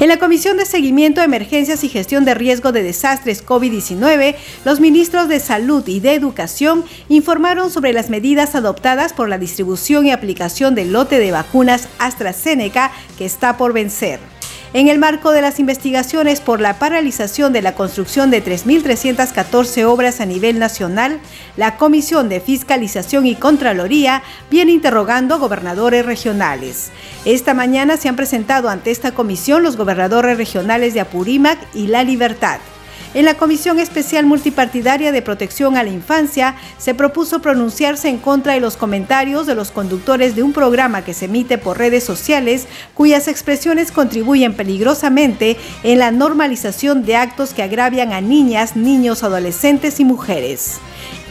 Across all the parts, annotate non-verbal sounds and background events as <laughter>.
En la Comisión de Seguimiento, Emergencias y Gestión de Riesgo de Desastres COVID-19, los ministros de Salud y de Educación informaron sobre las medidas adoptadas por la distribución y aplicación del lote de vacunas AstraZeneca que está por vencer en el marco de las investigaciones por la paralización de la construcción de 3.314 obras a nivel nacional, la Comisión de Fiscalización y Contraloría viene interrogando gobernadores regionales. Esta mañana se han presentado ante esta comisión los gobernadores regionales de Apurímac y La Libertad. En la Comisión Especial Multipartidaria de Protección a la Infancia se propuso pronunciarse en contra de los comentarios de los conductores de un programa que se emite por redes sociales cuyas expresiones contribuyen peligrosamente en la normalización de actos que agravian a niñas, niños, adolescentes y mujeres.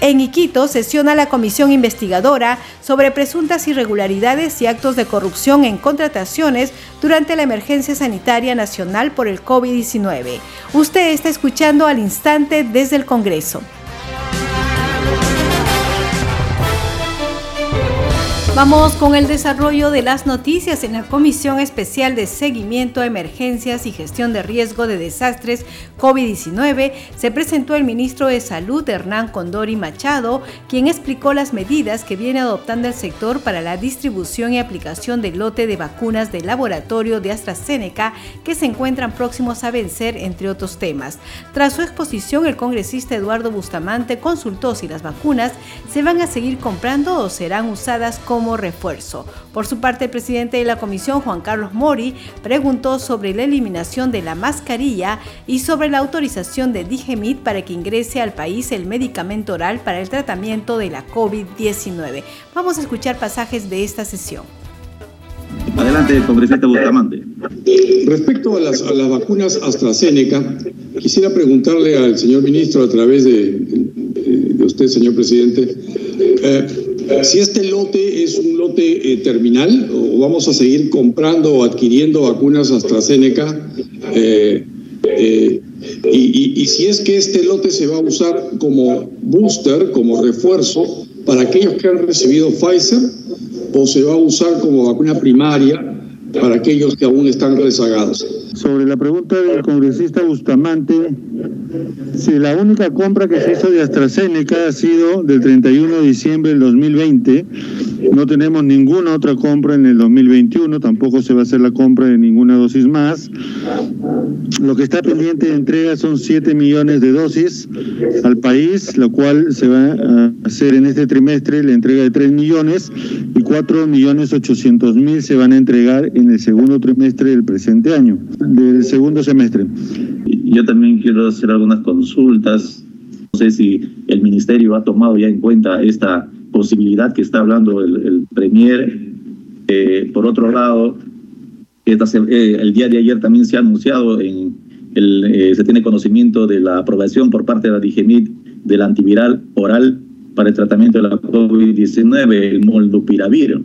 En Iquito sesiona la comisión investigadora sobre presuntas irregularidades y actos de corrupción en contrataciones durante la emergencia sanitaria nacional por el COVID-19. Usted está escuchando al instante desde el Congreso. Vamos con el desarrollo de las noticias en la Comisión Especial de Seguimiento a Emergencias y Gestión de Riesgo de Desastres COVID-19. Se presentó el ministro de Salud, Hernán Condori Machado, quien explicó las medidas que viene adoptando el sector para la distribución y aplicación del lote de vacunas del laboratorio de AstraZeneca que se encuentran próximos a vencer, entre otros temas. Tras su exposición, el congresista Eduardo Bustamante consultó si las vacunas se van a seguir comprando o serán usadas como refuerzo. Por su parte, el presidente de la comisión, Juan Carlos Mori, preguntó sobre la eliminación de la mascarilla y sobre la autorización de Digemit para que ingrese al país el medicamento oral para el tratamiento de la COVID-19. Vamos a escuchar pasajes de esta sesión. Adelante, congresista Bustamante. Respecto a las, vacunas AstraZeneca, quisiera preguntarle al señor ministro a través de, usted, señor presidente, eh, si este lote es un lote eh, terminal o vamos a seguir comprando o adquiriendo vacunas AstraZeneca, eh, y, si es que este lote se va a usar como booster, como refuerzo para aquellos que han recibido Pfizer, o se va a usar como vacuna primaria para aquellos que aún están rezagados. Sobre la pregunta del congresista Bustamante, si la única compra que se hizo de AstraZeneca ha sido del 31 de diciembre del 2020, no tenemos ninguna otra compra en el 2021, tampoco se va a hacer la compra de ninguna dosis más. Lo que está pendiente de entrega son 7 millones de dosis al país, lo cual se va a hacer en este trimestre la entrega de 3 millones y 4 millones 800 mil se van a entregar en el segundo trimestre del presente año, del segundo semestre. Yo también quiero hacer algunas consultas. No sé si el ministerio ha tomado ya en cuenta esta posibilidad que está hablando el, Premier. Eh, por otro lado, eh, el día de ayer también se ha anunciado, en el, eh, se tiene conocimiento de la aprobación por parte de la DIGEMIT del antiviral oral para el tratamiento de la COVID-19, el moldupiravir.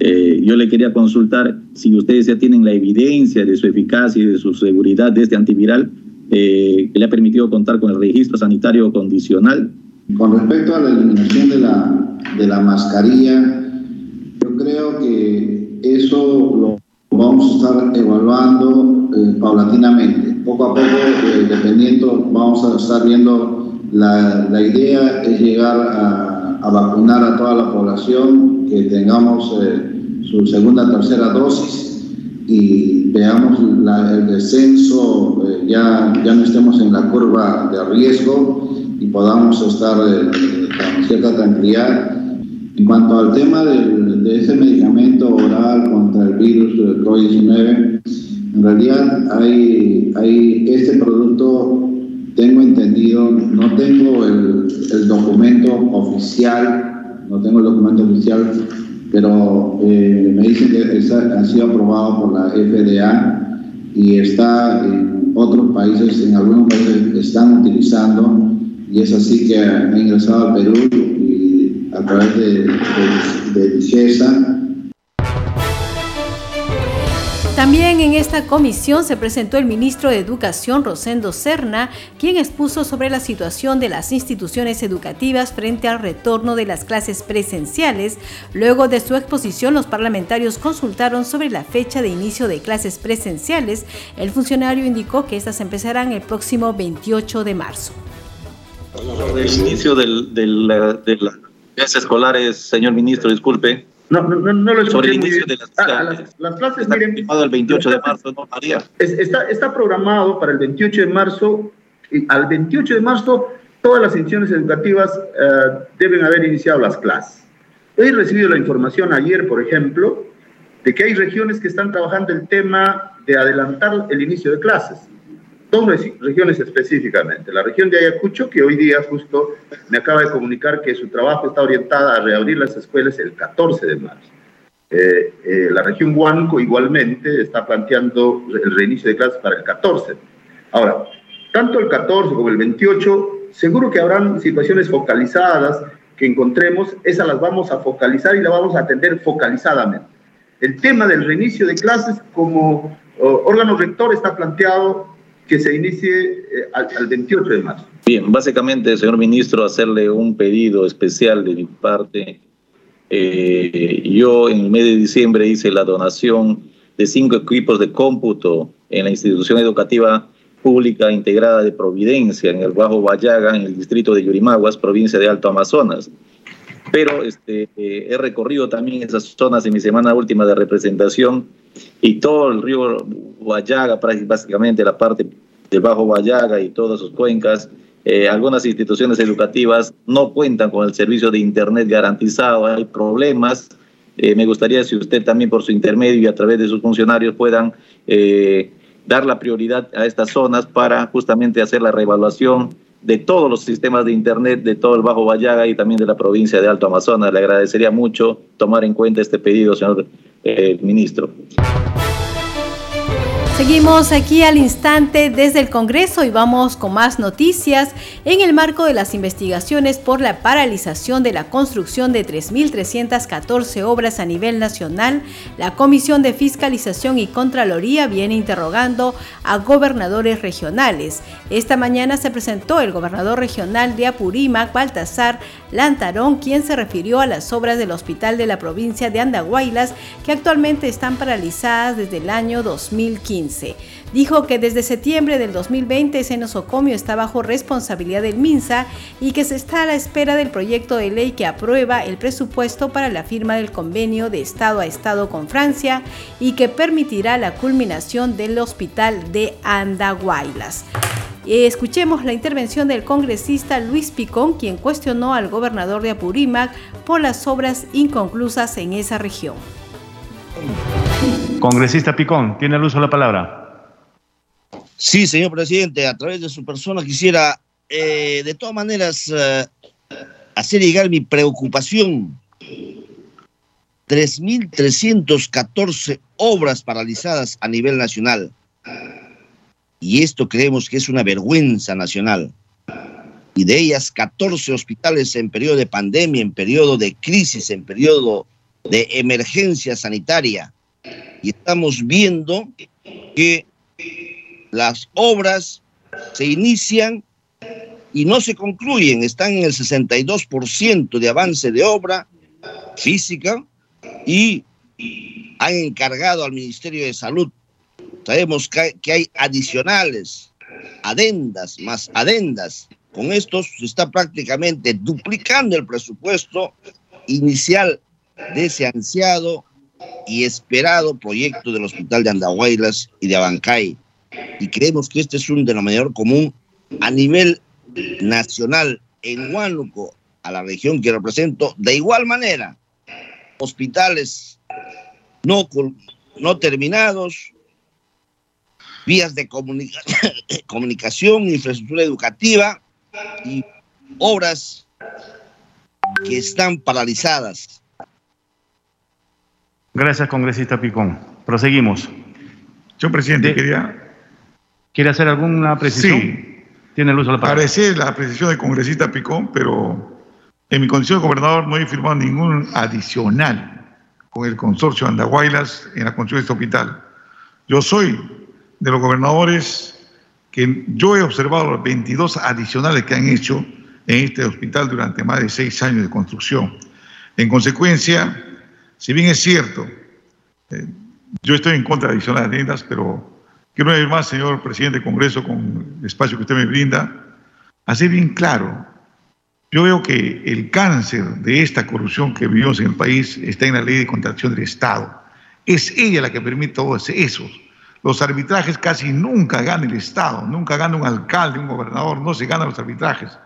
Eh, yo le quería consultar si ustedes ya tienen la evidencia de su eficacia y de su seguridad de este antiviral eh, que le ha permitido contar con el registro sanitario condicional. Con respecto a la eliminación de la, de la mascarilla, yo creo que eso lo vamos a estar evaluando eh, paulatinamente. Poco a poco, dependiendo, vamos a estar viendo, la, la idea es llegar a a vacunar a toda la población, que tengamos eh, su segunda, tercera dosis y veamos el descenso, eh, ya, ya no estemos en la curva de riesgo y podamos estar eh, con cierta tranquilidad. En cuanto al tema de ese medicamento oral contra el virus del COVID-19, en realidad hay, hay este producto tengo entendido, no tengo el, documento oficial, no tengo el documento oficial, pero eh, me dicen que ha sido aprobado por la FDA y está en otros países, en algunos países están utilizando y es así que ha ingresado al Perú y a través de, de, de también en esta comisión se presentó el ministro de Educación, Rosendo Serna, quien expuso sobre la situación de las instituciones educativas frente al retorno de las clases presenciales. Luego de su exposición, los parlamentarios consultaron sobre la fecha de inicio de clases presenciales. El funcionario indicó que estas empezarán el próximo 28 de marzo. El inicio del, del, de las clases escolares, señor ministro, disculpe, no, no, no, lo Sobre el inicio de las, ah, las, las, clases, está miren. el 28 de marzo, ¿no, María? está, está programado para el 28 de marzo. Y al 28 de marzo, todas las instituciones educativas uh, deben haber iniciado las clases. He recibido la información ayer, por ejemplo, de que hay regiones que están trabajando el tema de adelantar el inicio de clases dos regiones específicamente. La región de Ayacucho, que hoy día justo me acaba de comunicar que su trabajo está orientada a reabrir las escuelas el 14 de marzo. Eh, eh, la región Huanco igualmente está planteando el reinicio de clases para el 14. Ahora, tanto el 14 como el 28, seguro que habrán situaciones focalizadas que encontremos, esas las vamos a focalizar y las vamos a atender focalizadamente. El tema del reinicio de clases como órgano rector está planteado que se inicie eh, al, 28 de marzo. Bien, básicamente, señor ministro, hacerle un pedido especial de mi parte. Eh, yo en el mes de diciembre hice la donación de cinco equipos de cómputo en la institución educativa pública integrada de Providencia, en el Bajo Vallaga, en el distrito de Yurimaguas, provincia de Alto Amazonas. Pero este, eh, he recorrido también esas zonas en mi semana última de representación y todo el río Guayaga, básicamente la parte del Bajo Guayaga y todas sus cuencas, eh, algunas instituciones educativas no cuentan con el servicio de Internet garantizado, hay problemas. Eh, me gustaría si usted también por su intermedio y a través de sus funcionarios puedan eh, dar la prioridad a estas zonas para justamente hacer la reevaluación de todos los sistemas de Internet de todo el Bajo Guayaga y también de la provincia de Alto Amazonas. Le agradecería mucho tomar en cuenta este pedido, señor ministro. Seguimos aquí al instante desde el Congreso y vamos con más noticias. En el marco de las investigaciones por la paralización de la construcción de 3.314 obras a nivel nacional, la Comisión de Fiscalización y Contraloría viene interrogando a gobernadores regionales. Esta mañana se presentó el gobernador regional de Apurímac, Baltasar Lantarón, quien se refirió a las obras del hospital de la provincia de Andahuaylas que actualmente están paralizadas desde el año 2015. Dijo que desde septiembre del 2020 ese nosocomio está bajo responsabilidad del MINSA y que se está a la espera del proyecto de ley que aprueba el presupuesto para la firma del convenio de Estado a Estado con Francia y que permitirá la culminación del hospital de Andahuaylas. Escuchemos la intervención del congresista Luis Picón, quien cuestionó al gobernador de Apurímac por las obras inconclusas en esa región. Congresista Picón, tiene el uso de la palabra. Sí, señor presidente, a través de su persona quisiera, eh, de todas maneras, eh, hacer llegar mi preocupación. 3.314 obras paralizadas a nivel nacional. Y esto creemos que es una vergüenza nacional. Y de ellas 14 hospitales en periodo de pandemia, en periodo de crisis, en periodo de emergencia sanitaria y estamos viendo que las obras se inician y no se concluyen, están en el 62% de avance de obra física y han encargado al Ministerio de Salud. Sabemos que hay, adicionales, adendas, más adendas. Con esto se está prácticamente duplicando el presupuesto inicial de ese ansiado y esperado proyecto del Hospital de Andahuaylas y de Abancay. Y creemos que este es un denominador común a nivel nacional en Huánuco, a la región que represento, de igual manera, hospitales no, no terminados, vías de <coughs> comunicación, infraestructura educativa y obras que están paralizadas Gracias, congresista Picón. Proseguimos. Yo, presidente, quería, ¿Quiere hacer alguna precisión? Sí. Tiene el uso de la palabra. Parece la precisión del congresista Picón, pero en mi condición de gobernador no he firmado ningún adicional con el consorcio Andahuaylas en la construcción de este hospital. Yo soy de los gobernadores que yo he observado los 22 adicionales que han hecho en este hospital durante más de seis años de construcción. En consecuencia, si bien es cierto, eh, yo estoy en contra de adicionales tiendas, pero quiero una vez más, señor presidente del Congreso, con el espacio que usted me brinda, hacer bien claro. Yo veo que el cáncer de esta corrupción que vivimos en el país está en la ley de contratación del Estado. Es ella la que permite todo eso. Los arbitrajes casi nunca gana el Estado, nunca gana un alcalde, un gobernador, no se ganan los arbitrajes.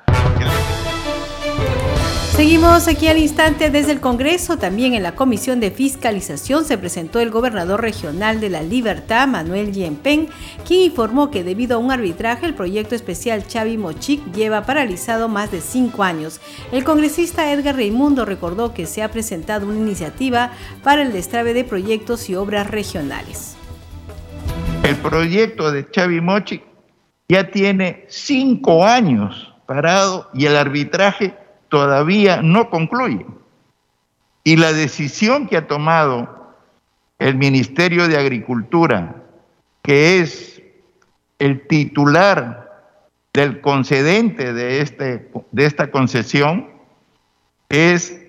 Seguimos aquí al instante desde el Congreso. También en la Comisión de Fiscalización se presentó el gobernador regional de la Libertad, Manuel Yempen, quien informó que debido a un arbitraje el proyecto especial Chavi Mochic lleva paralizado más de cinco años. El congresista Edgar Reimundo recordó que se ha presentado una iniciativa para el destrabe de proyectos y obras regionales. El proyecto de Chavi Mochic ya tiene cinco años parado y el arbitraje todavía no concluye. Y la decisión que ha tomado el Ministerio de Agricultura, que es el titular del concedente de, este, de esta concesión, es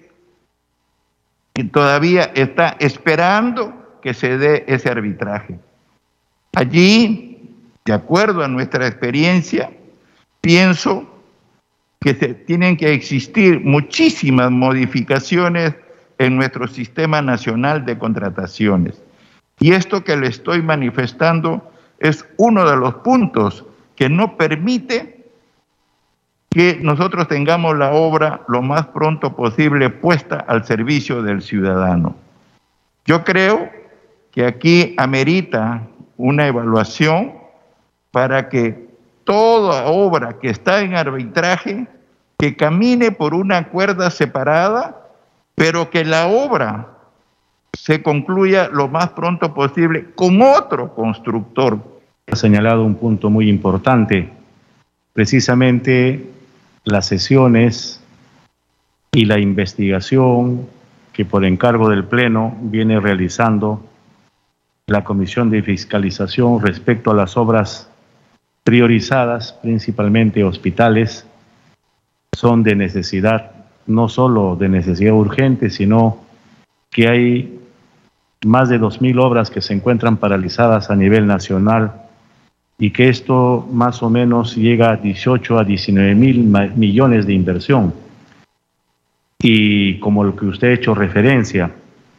que todavía está esperando que se dé ese arbitraje. Allí, de acuerdo a nuestra experiencia, pienso que tienen que existir muchísimas modificaciones en nuestro sistema nacional de contrataciones. Y esto que le estoy manifestando es uno de los puntos que no permite que nosotros tengamos la obra lo más pronto posible puesta al servicio del ciudadano. Yo creo que aquí amerita una evaluación para que toda obra que está en arbitraje, que camine por una cuerda separada, pero que la obra se concluya lo más pronto posible con otro constructor. Ha señalado un punto muy importante, precisamente las sesiones y la investigación que por encargo del Pleno viene realizando la Comisión de Fiscalización respecto a las obras priorizadas, principalmente hospitales, son de necesidad, no solo de necesidad urgente, sino que hay más de 2.000 obras que se encuentran paralizadas a nivel nacional y que esto más o menos llega a 18 a 19 mil millones de inversión. Y como lo que usted ha hecho referencia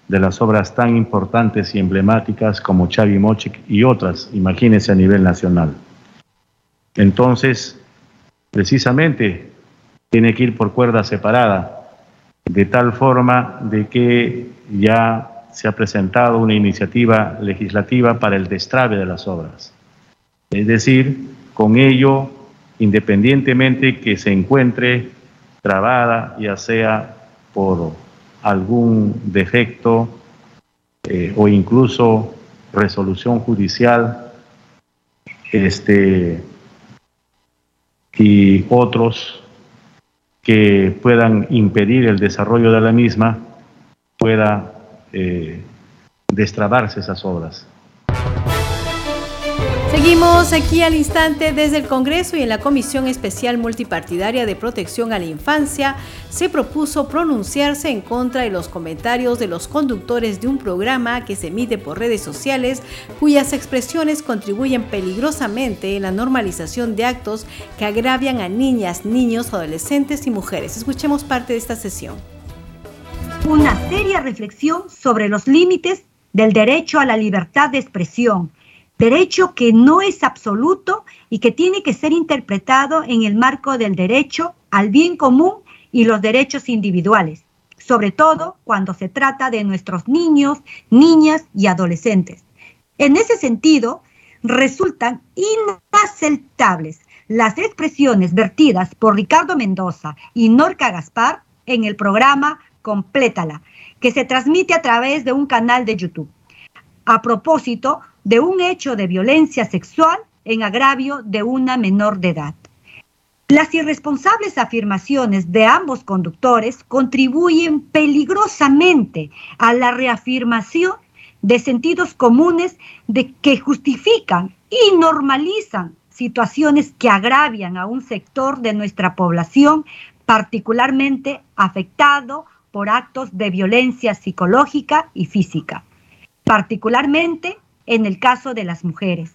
de las obras tan importantes y emblemáticas como Chavi Mochic y otras, imagínense a nivel nacional. Entonces, precisamente, tiene que ir por cuerda separada, de tal forma de que ya se ha presentado una iniciativa legislativa para el destrave de las obras. Es decir, con ello, independientemente que se encuentre trabada, ya sea por algún defecto eh, o incluso resolución judicial, este, y otros que puedan impedir el desarrollo de la misma, pueda eh, destrabarse esas obras. Seguimos aquí al instante desde el Congreso y en la Comisión Especial Multipartidaria de Protección a la Infancia se propuso pronunciarse en contra de los comentarios de los conductores de un programa que se emite por redes sociales cuyas expresiones contribuyen peligrosamente en la normalización de actos que agravian a niñas, niños, adolescentes y mujeres. Escuchemos parte de esta sesión. Una seria reflexión sobre los límites del derecho a la libertad de expresión derecho que no es absoluto y que tiene que ser interpretado en el marco del derecho al bien común y los derechos individuales, sobre todo cuando se trata de nuestros niños, niñas y adolescentes. En ese sentido, resultan inaceptables las expresiones vertidas por Ricardo Mendoza y Norca Gaspar en el programa Complétala, que se transmite a través de un canal de YouTube. A propósito de un hecho de violencia sexual en agravio de una menor de edad. Las irresponsables afirmaciones de ambos conductores contribuyen peligrosamente a la reafirmación de sentidos comunes de que justifican y normalizan situaciones que agravian a un sector de nuestra población particularmente afectado por actos de violencia psicológica y física, particularmente en el caso de las mujeres.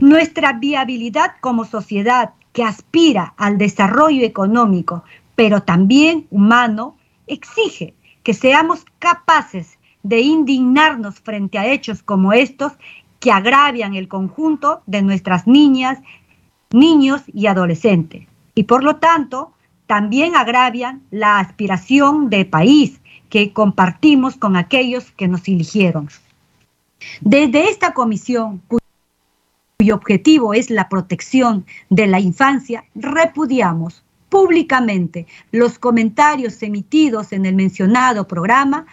Nuestra viabilidad como sociedad que aspira al desarrollo económico, pero también humano, exige que seamos capaces de indignarnos frente a hechos como estos que agravian el conjunto de nuestras niñas, niños y adolescentes. Y por lo tanto, también agravian la aspiración de país que compartimos con aquellos que nos eligieron. Desde esta comisión, cuyo objetivo es la protección de la infancia, repudiamos públicamente los comentarios emitidos en el mencionado programa.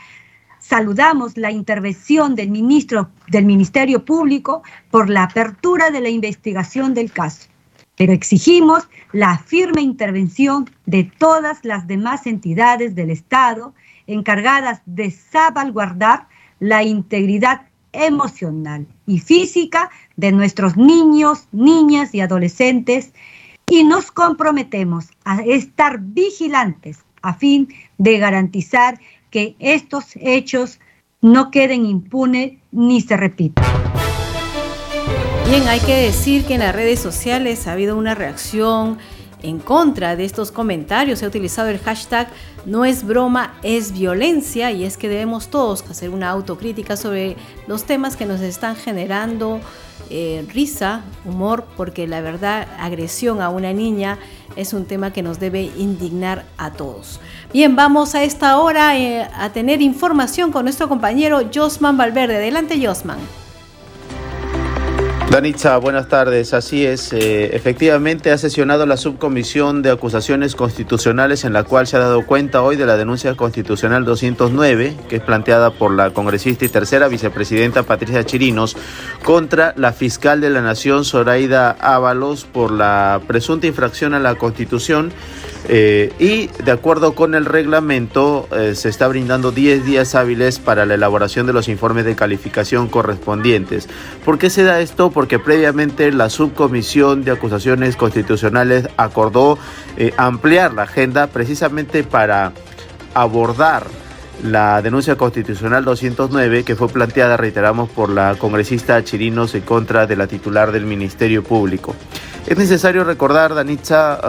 Saludamos la intervención del ministro del Ministerio Público por la apertura de la investigación del caso, pero exigimos la firme intervención de todas las demás entidades del Estado encargadas de salvaguardar la integridad emocional y física de nuestros niños, niñas y adolescentes y nos comprometemos a estar vigilantes a fin de garantizar que estos hechos no queden impunes ni se repitan. Bien, hay que decir que en las redes sociales ha habido una reacción en contra de estos comentarios. Se ha utilizado el hashtag no es broma, es violencia y es que debemos todos hacer una autocrítica sobre los temas que nos están generando eh, risa, humor, porque la verdad agresión a una niña es un tema que nos debe indignar a todos. Bien, vamos a esta hora eh, a tener información con nuestro compañero Josman Valverde. Adelante, Josman. Danitza, buenas tardes. Así es, eh, efectivamente ha sesionado la subcomisión de acusaciones constitucionales en la cual se ha dado cuenta hoy de la denuncia constitucional 209, que es planteada por la congresista y tercera vicepresidenta Patricia Chirinos contra la fiscal de la Nación, Zoraida Ábalos, por la presunta infracción a la Constitución eh, y de acuerdo con el reglamento, eh, se está brindando 10 días hábiles para la elaboración de los informes de calificación correspondientes. ¿Por qué se da esto? Porque previamente la subcomisión de acusaciones constitucionales acordó eh, ampliar la agenda precisamente para abordar la denuncia constitucional 209 que fue planteada, reiteramos, por la congresista Chirinos en contra de la titular del Ministerio Público. Es necesario recordar, Danitza,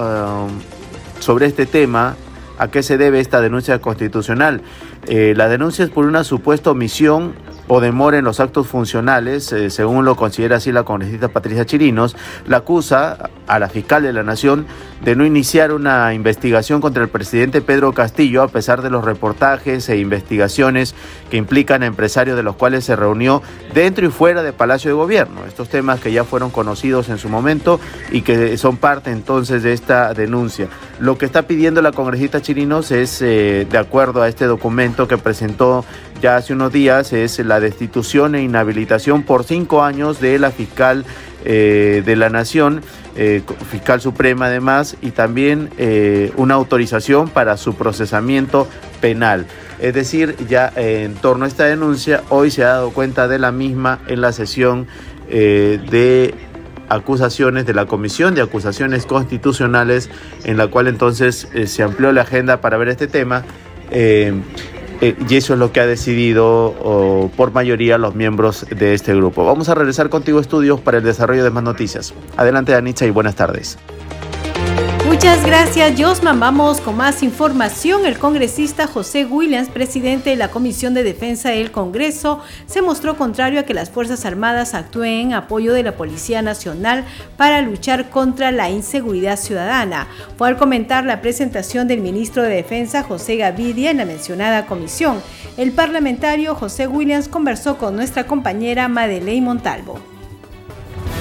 sobre este tema, a qué se debe esta denuncia constitucional. Eh, la denuncia es por una supuesta omisión o demora en los actos funcionales, eh, según lo considera así la congresista Patricia Chirinos, la acusa a la fiscal de la Nación de no iniciar una investigación contra el presidente Pedro Castillo, a pesar de los reportajes e investigaciones que implican a empresarios de los cuales se reunió dentro y fuera del Palacio de Gobierno. Estos temas que ya fueron conocidos en su momento y que son parte entonces de esta denuncia. Lo que está pidiendo la congresista Chirinos es, eh, de acuerdo a este documento que presentó ya hace unos días, es la destitución e inhabilitación por cinco años de la fiscal eh, de la Nación, eh, fiscal suprema además, y también eh, una autorización para su procesamiento penal. Es decir, ya en torno a esta denuncia, hoy se ha dado cuenta de la misma en la sesión de acusaciones de la Comisión de Acusaciones Constitucionales, en la cual entonces se amplió la agenda para ver este tema. Eh, y eso es lo que ha decidido por mayoría los miembros de este grupo. Vamos a regresar contigo estudios para el desarrollo de más noticias. Adelante Anitza y buenas tardes. Muchas gracias, Josman. Vamos con más información. El congresista José Williams, presidente de la Comisión de Defensa del Congreso, se mostró contrario a que las Fuerzas Armadas actúen en apoyo de la Policía Nacional para luchar contra la inseguridad ciudadana. Fue al comentar la presentación del ministro de Defensa, José Gavidia, en la mencionada comisión. El parlamentario José Williams conversó con nuestra compañera Madeleine Montalvo.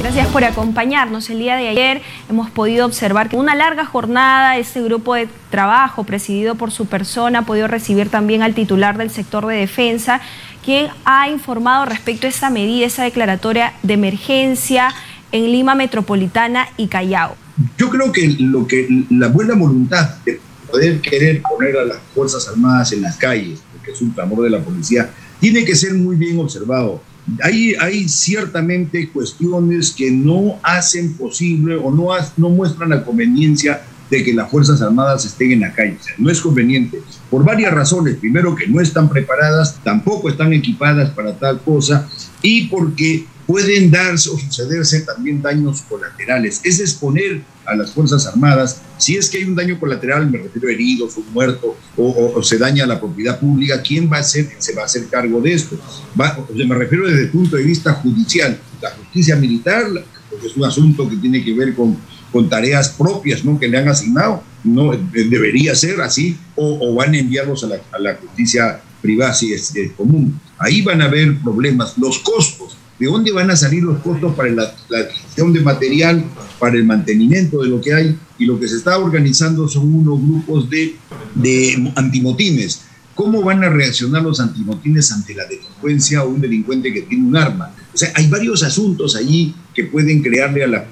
Gracias por acompañarnos. El día de ayer hemos podido observar que una larga jornada, este grupo de trabajo presidido por su persona ha podido recibir también al titular del sector de defensa, quien ha informado respecto a esa medida, esa declaratoria de emergencia en Lima Metropolitana y Callao. Yo creo que lo que la buena voluntad de poder querer poner a las Fuerzas Armadas en las calles, porque es un clamor de la policía, tiene que ser muy bien observado. Hay, ciertamente cuestiones que no hacen posible o no, no muestran la conveniencia de que las Fuerzas Armadas estén en la calle. no es conveniente. Por varias razones. Primero, que no están preparadas, tampoco están equipadas para tal cosa y porque pueden darse o sucederse también daños colaterales. Es exponer a las Fuerzas Armadas, si es que hay un daño colateral, me refiero a heridos, un muerto, o, se daña la propiedad pública, ¿quién va a ser, se va a hacer cargo de esto? me refiero desde el punto de vista judicial. La justicia militar, porque es un asunto que tiene que ver con, con tareas propias ¿no? que le han asignado, no debería ser así, o, van a enviarlos a la, a la justicia privada, si es común. Ahí van a haber problemas. Los costos ¿De dónde van a salir los costos para la, adquisición de material, para el mantenimiento de lo que hay? Y lo que se está organizando son unos grupos de, de antimotines. ¿Cómo van a reaccionar los antimotines ante la delincuencia o un delincuente que tiene un arma? O sea, hay varios asuntos allí que pueden crearle a la,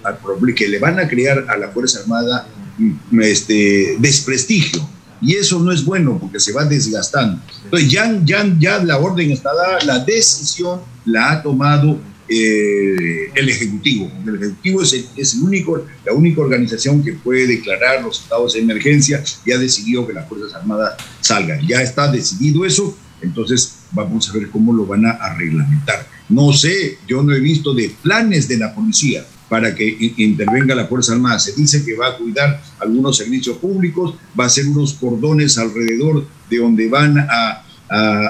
que le van a crear a la Fuerza Armada mm, este, desprestigio y eso no es bueno porque se va desgastando. Entonces ya, ya, ya la orden está dada, la decisión la ha tomado eh, el Ejecutivo. El Ejecutivo es, el, único, la única organización que puede declarar los estados de emergencia y ha decidido que las Fuerzas Armadas salgan. Ya está decidido eso, entonces vamos a ver cómo lo van a reglamentar. No sé, yo no he visto de planes de la policía para que intervenga la Fuerza Armada. Se dice que va a cuidar algunos servicios públicos, va a hacer unos cordones alrededor de donde van a,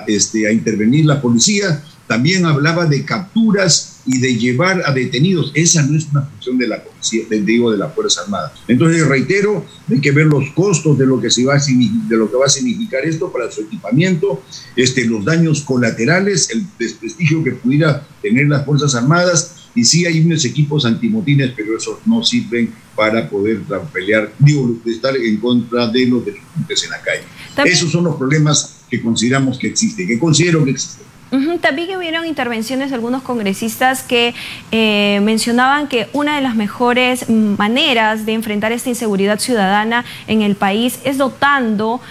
este, a intervenir la policía. También hablaba de capturas y de llevar a detenidos. Esa no es una función de la policía, digo, de la Fuerza Armada. Entonces, reitero, hay que ver los costos de lo que, se va a, de lo que va a significar esto para su equipamiento, este, los daños colaterales, el desprestigio que pudiera tener las Fuerzas Armadas, y sí hay unos equipos antimotines, pero esos no sirven para poder pelear, digo, estar en contra de los delincuentes en la calle. Esos son los problemas que consideramos que existen, que considero que existen. También hubieron intervenciones de algunos congresistas que eh, mencionaban que una de las mejores maneras de enfrentar esta inseguridad ciudadana en el país es dotando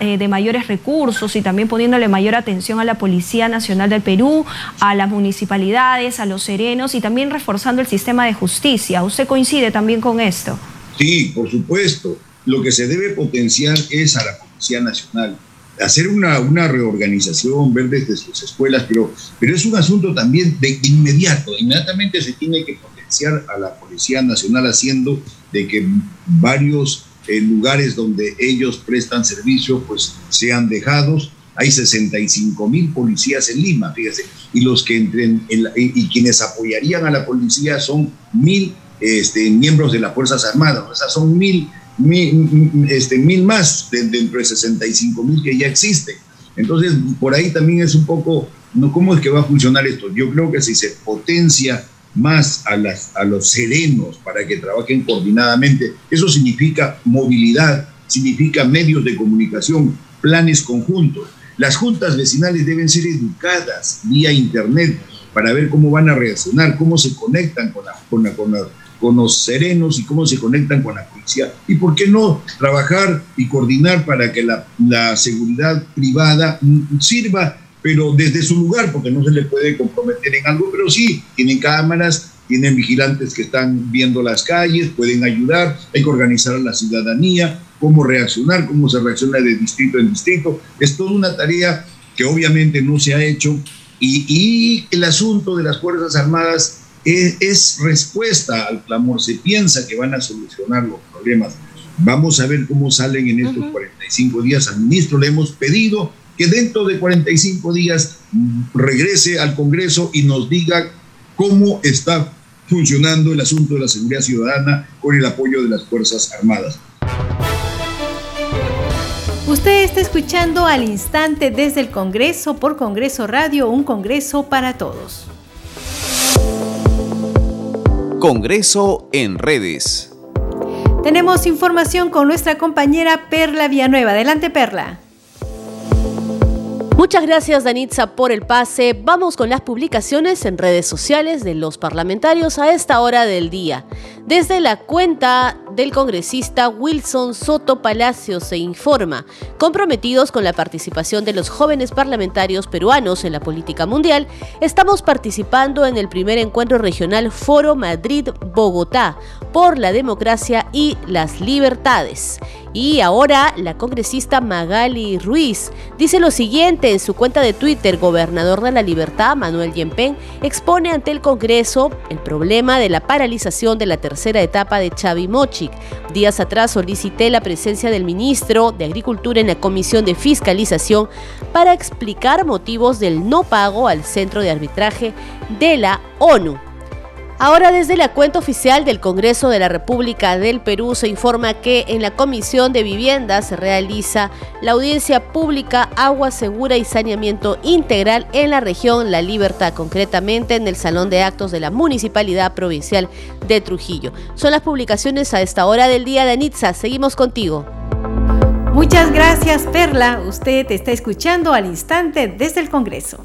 eh, de mayores recursos y también poniéndole mayor atención a la Policía Nacional del Perú, a las municipalidades, a los serenos y también reforzando el sistema de justicia. ¿Usted coincide también con esto? Sí, por supuesto. Lo que se debe potenciar es a la Policía Nacional hacer una, una, reorganización, ver desde sus escuelas, pero, pero es un asunto también de inmediato. Inmediatamente se tiene que potenciar a la Policía Nacional haciendo de que varios eh, lugares donde ellos prestan servicio pues sean dejados. Hay 65 mil policías en Lima, fíjese, y los que entren y quienes apoyarían a la policía son mil este, miembros de las Fuerzas Armadas, o sea, son mil mil, este, mil más dentro de 65 mil que ya existen. Entonces, por ahí también es un poco, ¿no? ¿cómo es que va a funcionar esto? Yo creo que si se potencia más a, las, a los serenos para que trabajen coordinadamente, eso significa movilidad, significa medios de comunicación, planes conjuntos. Las juntas vecinales deben ser educadas vía internet para ver cómo van a reaccionar, cómo se conectan con, la, con, la, con, la, con los serenos y cómo se conectan con la policía. Y por qué no trabajar y coordinar para que la, la seguridad privada sirva, pero desde su lugar, porque no se le puede comprometer en algo, pero sí, tienen cámaras, tienen vigilantes que están viendo las calles, pueden ayudar, hay que organizar a la ciudadanía, cómo reaccionar, cómo se reacciona de distrito en distrito. Es toda una tarea que obviamente no se ha hecho y, y el asunto de las Fuerzas Armadas es, respuesta al clamor, se piensa que van a solucionar los problemas. Vamos a ver cómo salen en estos 45 días. Al ministro le hemos pedido que dentro de 45 días mm, regrese al Congreso y nos diga cómo está funcionando el asunto de la seguridad ciudadana con el apoyo de las Fuerzas Armadas. Usted está escuchando al instante desde el Congreso por Congreso Radio, un Congreso para todos. Congreso en redes. Tenemos información con nuestra compañera Perla Villanueva. Adelante, Perla. Muchas gracias Danitza por el pase. Vamos con las publicaciones en redes sociales de los parlamentarios a esta hora del día. Desde la cuenta del congresista Wilson Soto Palacio se informa, comprometidos con la participación de los jóvenes parlamentarios peruanos en la política mundial, estamos participando en el primer encuentro regional Foro Madrid-Bogotá por la democracia y las libertades. Y ahora la congresista Magali Ruiz dice lo siguiente en su cuenta de Twitter, gobernador de la libertad, Manuel Yempen, expone ante el Congreso el problema de la paralización de la tercera etapa de Chavi Mochic. Días atrás solicité la presencia del ministro de Agricultura en la Comisión de Fiscalización para explicar motivos del no pago al Centro de Arbitraje de la ONU. Ahora desde la cuenta oficial del Congreso de la República del Perú se informa que en la Comisión de Vivienda se realiza la audiencia pública Agua Segura y Saneamiento Integral en la región La Libertad, concretamente en el Salón de Actos de la Municipalidad Provincial de Trujillo. Son las publicaciones a esta hora del día de. Seguimos contigo. Muchas gracias, Perla. Usted está escuchando al instante desde el Congreso.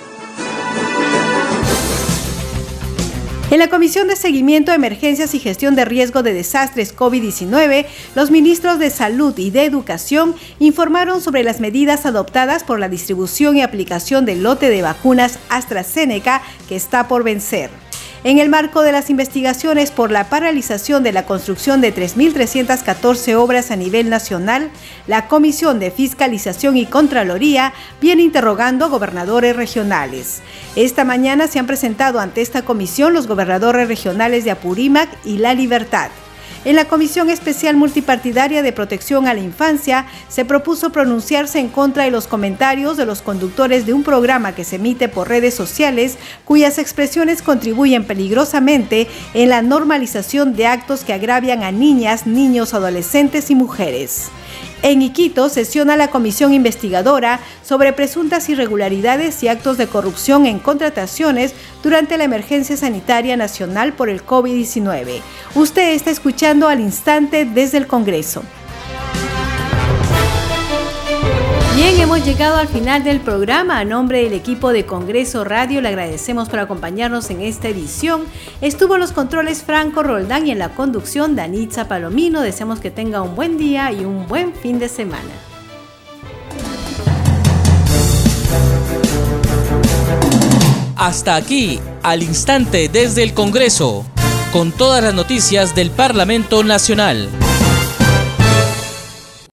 En la Comisión de Seguimiento, Emergencias y Gestión de Riesgo de Desastres COVID-19, los ministros de Salud y de Educación informaron sobre las medidas adoptadas por la distribución y aplicación del lote de vacunas AstraZeneca que está por vencer. En el marco de las investigaciones por la paralización de la construcción de 3.314 obras a nivel nacional, la Comisión de Fiscalización y Contraloría viene interrogando gobernadores regionales. Esta mañana se han presentado ante esta comisión los gobernadores regionales de Apurímac y La Libertad. En la Comisión Especial Multipartidaria de Protección a la Infancia se propuso pronunciarse en contra de los comentarios de los conductores de un programa que se emite por redes sociales cuyas expresiones contribuyen peligrosamente en la normalización de actos que agravian a niñas, niños, adolescentes y mujeres. En Iquito sesiona la comisión investigadora sobre presuntas irregularidades y actos de corrupción en contrataciones durante la emergencia sanitaria nacional por el COVID-19. Usted está escuchando al instante desde el Congreso. Bien, hemos llegado al final del programa. A nombre del equipo de Congreso Radio le agradecemos por acompañarnos en esta edición. Estuvo en los controles Franco Roldán y en la conducción Danitza Palomino. Deseamos que tenga un buen día y un buen fin de semana. Hasta aquí, al instante desde el Congreso, con todas las noticias del Parlamento Nacional.